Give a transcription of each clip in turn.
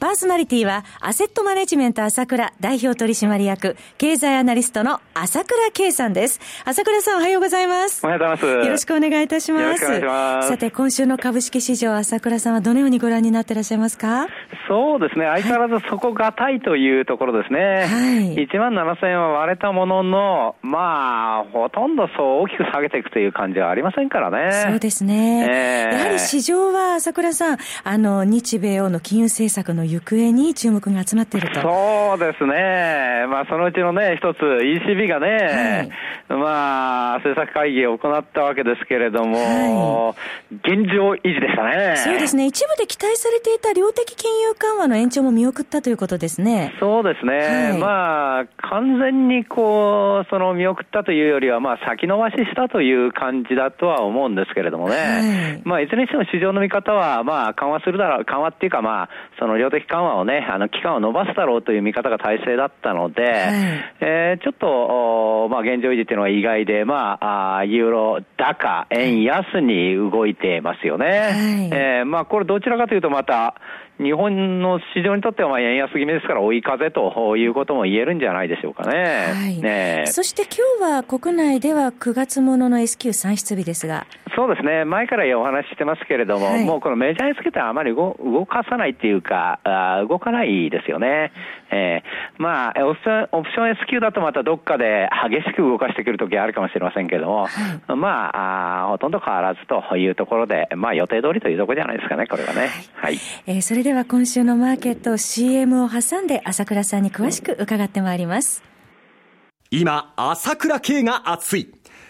パーソナリティは、アセットマネジメント朝倉代表取締役、経済アナリストの朝倉慶さんです。朝倉さんおはようございます。おはようございます。よろしくお願いいたします。よろしくお願いします。さて、今週の株式市場、朝倉さんはどのようにご覧になっていらっしゃいますか？そうですね。相変わらず底堅いというところですね。はい。1万7000円は割れたものの、まあ、ほとんどそう大きく下げていくという感じはありませんからね。そうですね。えー、やはり市場は、朝倉さん、あの、日米欧の金融政策の行方に注目が集まっていると。そうですね。まあ、そのうちのね、一つ、ECB がね、はい、まあ、政策会議を行ったわけですけれども、はい、現状維持でしたね。そうですね。一部で期待されていた量的金融緩和の延長も見送ったということですね。そうですね。はい、まあ、完全にこう、その見送ったというよりは、まあ、先延ばししたという感じだとは思うんですけれどもね。まあ、いずれにしても市場の見方は、まあ、緩和するだろう、緩和っていうか、まあ、その量的緩和をね、あの期間を延ばすだろうという見方が大勢だったので、はい、えー、ちょっと、まあ、現状維持というのは意外で、まあ、あユーロ高、円安に動いてますよね。はい、えー、まあ、これどちらかというとまた、日本の市場にとってはまあ円安気味ですから追い風ということも言えるんじゃないでしょうかね。はい、ねそして今日は国内では9月ものの S q 算出日ですが。そうですね。前からお話ししてますけれども、はい、もうこのメジャーにつけてあまり動かさないっていうか、あ動かないですよね。えー、まあ、オプション、オプション S q だとまたどっかで激しく動かしてくるときあるかもしれませんけれども、はい、まああ、ほとんど変わらずというところで、まあ予定通りというところじゃないですかね、これはね。はい。はい、えー、それでは今週のマーケット CM を挟んで朝倉さんに詳しく伺ってまいります。今、朝倉慶が熱い。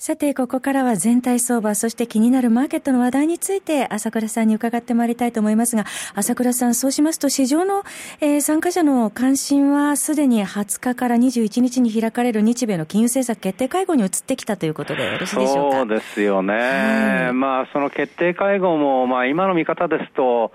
さて、ここからは全体相場、そして気になるマーケットの話題について、朝倉さんに伺ってまいりたいと思いますが、朝倉さん、そうしますと、市場の、えー、参加者の関心は、すでに20日から21日に開かれる日米の金融政策決定会合に移ってきたということでよろしいでしょうか？そうですよね。はい、まあ、その決定会合も、まあ、今の見方ですと、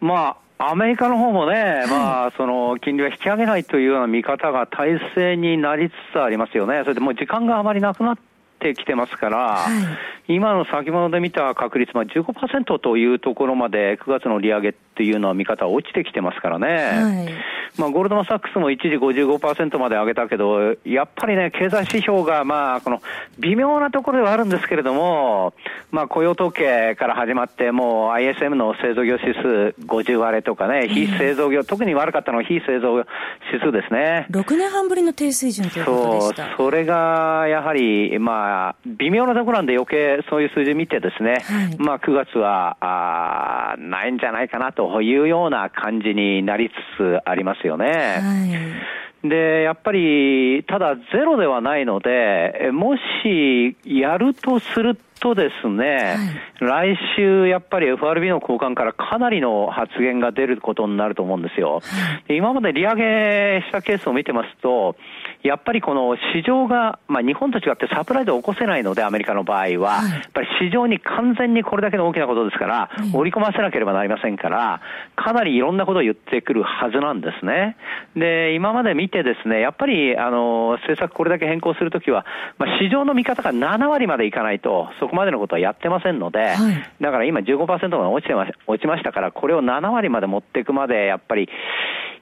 まあ、アメリカの方もね、まあ、その、金利は引き上げないというような見方が体制になりつつありますよね。それでもう時間があまりなくなっってきてますから、はい、今の先物で見た確率、まあ、15%というところまで9月の利上げっていうのは見方落ちてきてますからね。はいまあ、ゴールドマン・サックスも一時55%まで上げたけど、やっぱりね、経済指標が、まあ、この、微妙なところではあるんですけれども、まあ、雇用統計から始まって、もう ISM の製造業指数50割れとかね、非製造業、特に悪かったのは非製造業指数ですね。6年半ぶりの低水準ということでした。そう、それが、やはり、まあ、微妙なところなんで余計そういう数字見てですね、はい、まあ、9月は、あないんじゃないかなというような感じになりつつありますよね。はい、で、やっぱり、ただゼロではないので、もしやるとするとですね、はい、来週やっぱり FRB の高官からかなりの発言が出ることになると思うんですよ。はい、今まで利上げしたケースを見てますと、やっぱりこの市場が、まあ、日本と違ってサプライズを起こせないので、アメリカの場合は、はい、やっぱり市場に完全にこれだけの大きなことですから、織り込ませなければなりませんから、かなりいろんなことを言ってくるはずなんですね。で、今まで見てですね、やっぱり、あの、政策これだけ変更するときは、まあ、市場の見方が7割までいかないと、そこまでのことはやってませんので、はい、だから今15%まで落ちてま落ちましたから、これを7割まで持っていくまで、やっぱり、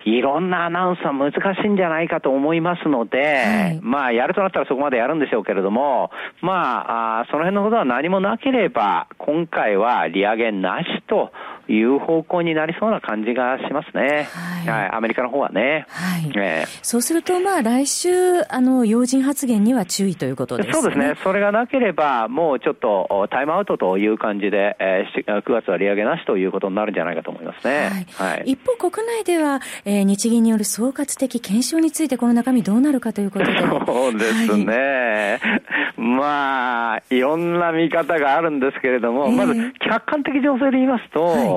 いろんなアナウンスは難しいんじゃないかと思いますので、はい、まあ、やるとなったらそこまでやるんでしょうけれども、まあ、あその辺のことは何もなければ、今回は利上げなしと、いう方向になりそうな感じがしますね。はい。はい、アメリカの方はね。はい。えー、そうすると、まあ、来週、あの、要人発言には注意ということですね。そうですね。それがなければ、もうちょっとタイムアウトという感じで、えー、9月は利上げなしということになるんじゃないかと思いますね。はい。はい、一方、国内では、えー、日銀による総括的検証について、この中身どうなるかということで。そうですね。はい、まあ、いろんな見方があるんですけれども、えー、まず、客観的情勢で言いますと、はい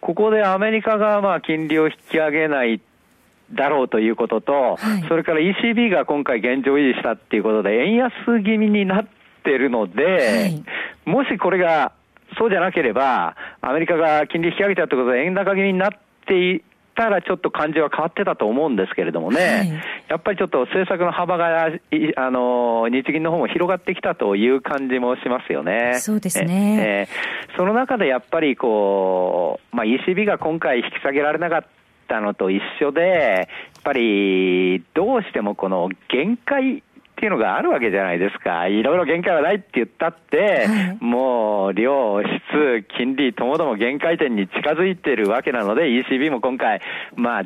ここでアメリカがまあ金利を引き上げないだろうということと、はい、それから ECB が今回現状維持したっていうことで、円安気味になってるので、はい、もしこれがそうじゃなければ、アメリカが金利引き上げたってことで円高気味になってたらちょっと感じは変わってたと思うんですけれどもね、はい、やっぱりちょっと政策の幅が、あの、日銀の方も広がってきたという感じもしますよね。そうですね。えー、その中でやっぱりこう、まあ ECB が今回引き下げられなかったのと一緒で、やっぱりどうしてもこの限界っていうのがあるわけじゃないですか。いろいろ限界はないって言ったって、はい、もう量、質、金利ともども限界点に近づいてるわけなので、ECB も今回、まあ、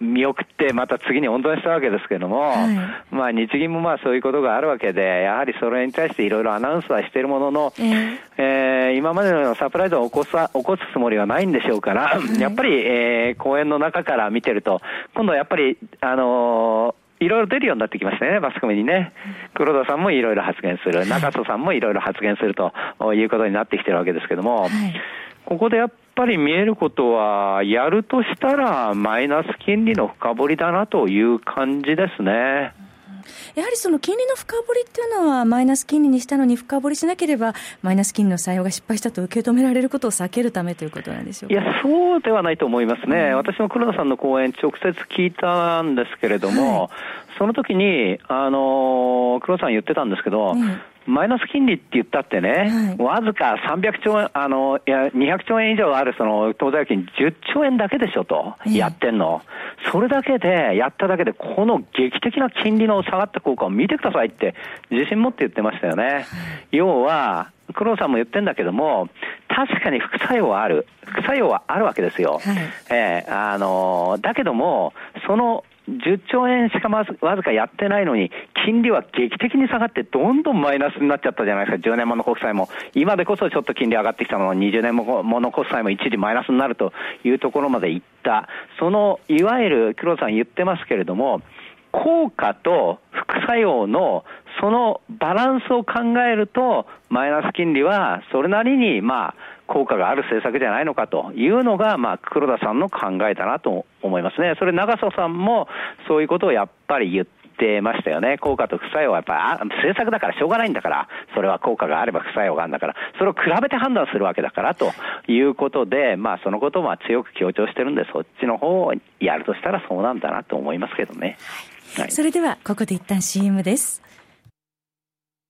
見送ってまた次に温存したわけですけれども、はい、まあ日銀もまあそういうことがあるわけで、やはりそれに対していろいろアナウンスはしているものの、えー、えー、今までのようなサプライズを起こさ起こすつもりはないんでしょうから、はい、やっぱり、えー、公演の中から見てると、今度はやっぱり、あのーいろいろ出るようになってきましたね、マスコミにね。黒田さんもいろいろ発言する、中曽さんもいろいろ発言するということになってきてるわけですけども、はい、ここでやっぱり見えることは、やるとしたらマイナス金利の深掘りだなという感じですね。やはりその金利の深掘りっていうのは、マイナス金利にしたのに深掘りしなければ、マイナス金利の採用が失敗したと受け止められることを避けるためということなんでしょういや、そうではないと思いますね、うん、私も黒田さんの講演、直接聞いたんですけれども、はい、その時に、あの黒田さん言ってたんですけど、うんマイナス金利って言ったってね、わ、ずか300兆円、あの、いや、200兆円以上あるその当座預金10兆円だけでしょと、やってんの。それだけで、やっただけで、この劇的な金利の下がった効果を見てくださいって、自信持って言ってましたよね。要は、黒田さんも言ってんだけども、確かに副作用はある。副作用はあるわけですよ。はい、えー、あのだけども、その10兆円しかわずかやってないのに、金利は劇的に下がって、どんどんマイナスになっちゃったじゃないですか、10年もの国債も。今でこそちょっと金利上がってきたのに、20年もの国債も一時マイナスになるというところまでいった。その、いわゆる、黒田さん言ってますけれども、効果と副作用のそのバランスを考えると、マイナス金利はそれなりに、まあ、効果がある政策じゃないのかというのが、まあ、黒田さんの考えだなと思いますね。それ、長曽さんもそういうことをやっぱり言ってましたよね。効果と副作用はやっぱり、政策だからしょうがないんだから、それは効果があれば副作用があるんだから、それを比べて判断するわけだからということで、まあ、そのことを強く強調してるんで、そっちの方をやるとしたらそうなんだなと思いますけどね。はい、それでは、ここで一旦 CM です。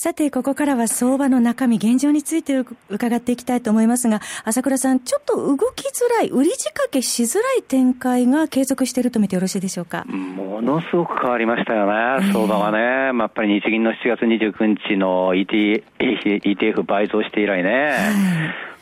さて、ここからは相場の中身、現状について伺っていきたいと思いますが、朝倉さん、ちょっと動きづらい、売り仕掛けしづらい展開が継続していると見てよろしいでしょうか？ものすごく変わりましたよね、相場はね。まあ、やっぱり日銀の7月29日の ET ETF 倍増して以来ね。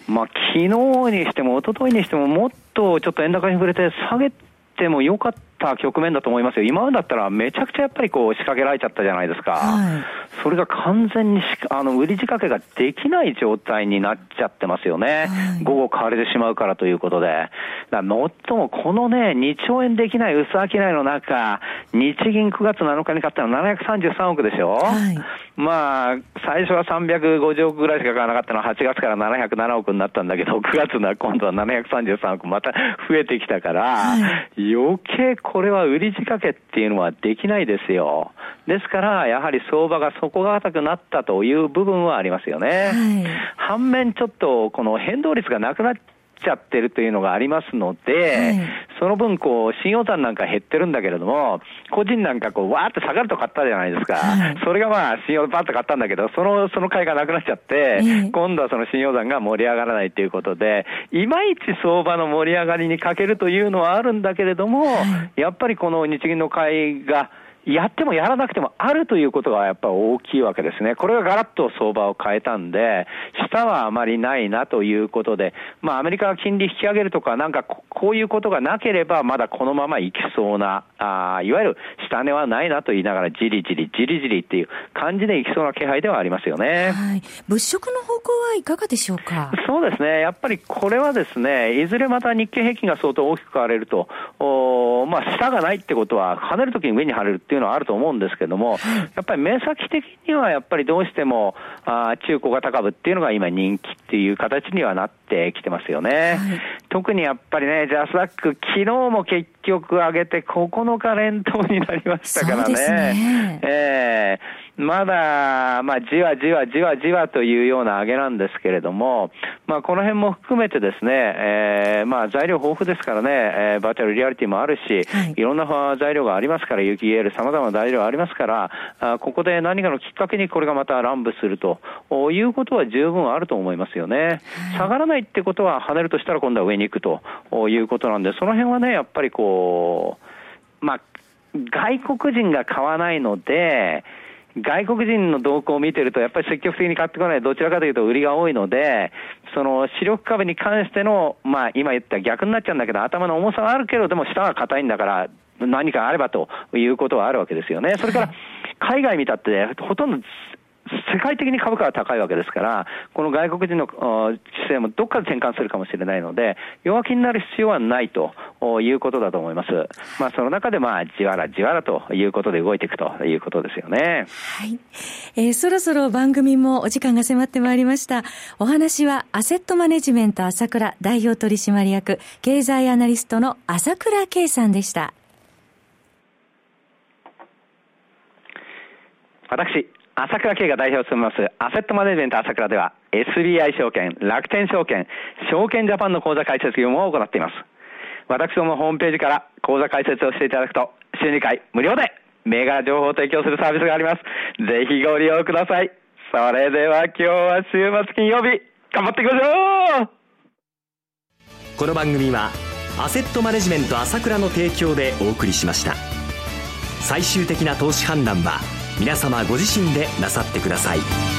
まあ、昨日にしても、一昨日にしても、もっとちょっと円高に触れて下げてもよかったた局面だと思いますよ。今までだったらめちゃくちゃやっぱりこう仕掛けられちゃったじゃないですか。はい、それが完全にしあの売り仕掛けができない状態になっちゃってますよね。はい、午後買われてしまうからということで。だもっともこのね、2兆円できない薄商いの中、日銀9月7日に買ったのは733億でしょ、はい、まあ、最初は350億ぐらいしか買わなかったのは8月から707億になったんだけど、9月な今度は733億また増えてきたから、余計これは売り仕掛けっていうのはできないですよ。ですから、やはり相場が底堅くなったという部分はありますよね。はい、反面ちょっとこの変動率がなくなっちゃってるというのがありますので、はい、その分、こう、信用残なんか減ってるんだけれども、個人なんかこう、わーって下がると買ったじゃないですか。はい、それがまあ、信用バーッと買ったんだけど、その、その買いがなくなっちゃって、今度はその信用残が盛り上がらないということで、いまいち相場の盛り上がりに欠けるというのはあるんだけれども、はい、やっぱりこの日銀の買いが、やってもやらなくてもあるということがやっぱり大きいわけですね。これがガラッと相場を変えたんで、下はあまりないなということで、まあアメリカが金利引き上げるとか、なんかこういうことがなければ、まだこのままいきそうな、あいわゆる下値はないなと言いながら、じりじり、じりじりっていう感じでいきそうな気配ではありますよね。はい。物色の方向はいかがでしょうか？そうですね。やっぱりこれはですね、いずれまた日経平均が相当大きく変われると、おまあ下がないってことは、跳ねるときに上に跳ねるっていうのはあると思うんですけども、やっぱり目先的にはやっぱりどうしても、あ中小型株っていうのが今人気っていう形にはなってきてますよね。はい、特にやっぱりね、ジャスダック、昨日も結局上げて9日連投になりましたからね。ねえーまだ、まあ、じわじわじわじわというような上げなんですけれども、まあ、この辺も含めてですね、えー、まあ、材料豊富ですからね、えー、バーチャルリアリティもあるし、はい、いろんな材料がありますから、有機 EL、様々な材料がありますから、あここで何かのきっかけにこれがまた乱舞するということは十分あると思いますよね。はい、下がらないってことは跳ねるとしたら今度は上に行くということなんで、その辺はね、やっぱりこう、まあ、外国人が買わないので、外国人の動向を見てると、やっぱり積極的に買ってこない、どちらかというと売りが多いので、その主力株に関しての、まあ今言った逆になっちゃうんだけど、頭の重さはあるけど、でも下は硬いんだから、何かあればということはあるわけですよね。それから、海外見たって、ほとんど世界的に株価が高いわけですから、この外国人の姿勢もどっかで転換するかもしれないので、弱気になる必要はないということだと思います。まあ、その中でまあ、じわらじわらということで動いていくということですよね。はい。えー、そろそろ番組もお時間が迫ってまいりました。お話は、アセットマネジメント朝倉代表取締役、経済アナリストの朝倉圭さんでした。私、朝倉慶が代表を務めますアセットマネジメント朝倉では SBI 証券、楽天証券、証券ジャパンの口座開設業務を行っています。私どもホームページから口座開設をしていただくと週2回無料で銘柄情報を提供するサービスがあります。ぜひご利用ください。それでは今日は週末金曜日、頑張っていきましょうこの番組はアセットマネジメント朝倉の提供でお送りしました。最終的な投資判断は皆様ご自身でなさってください。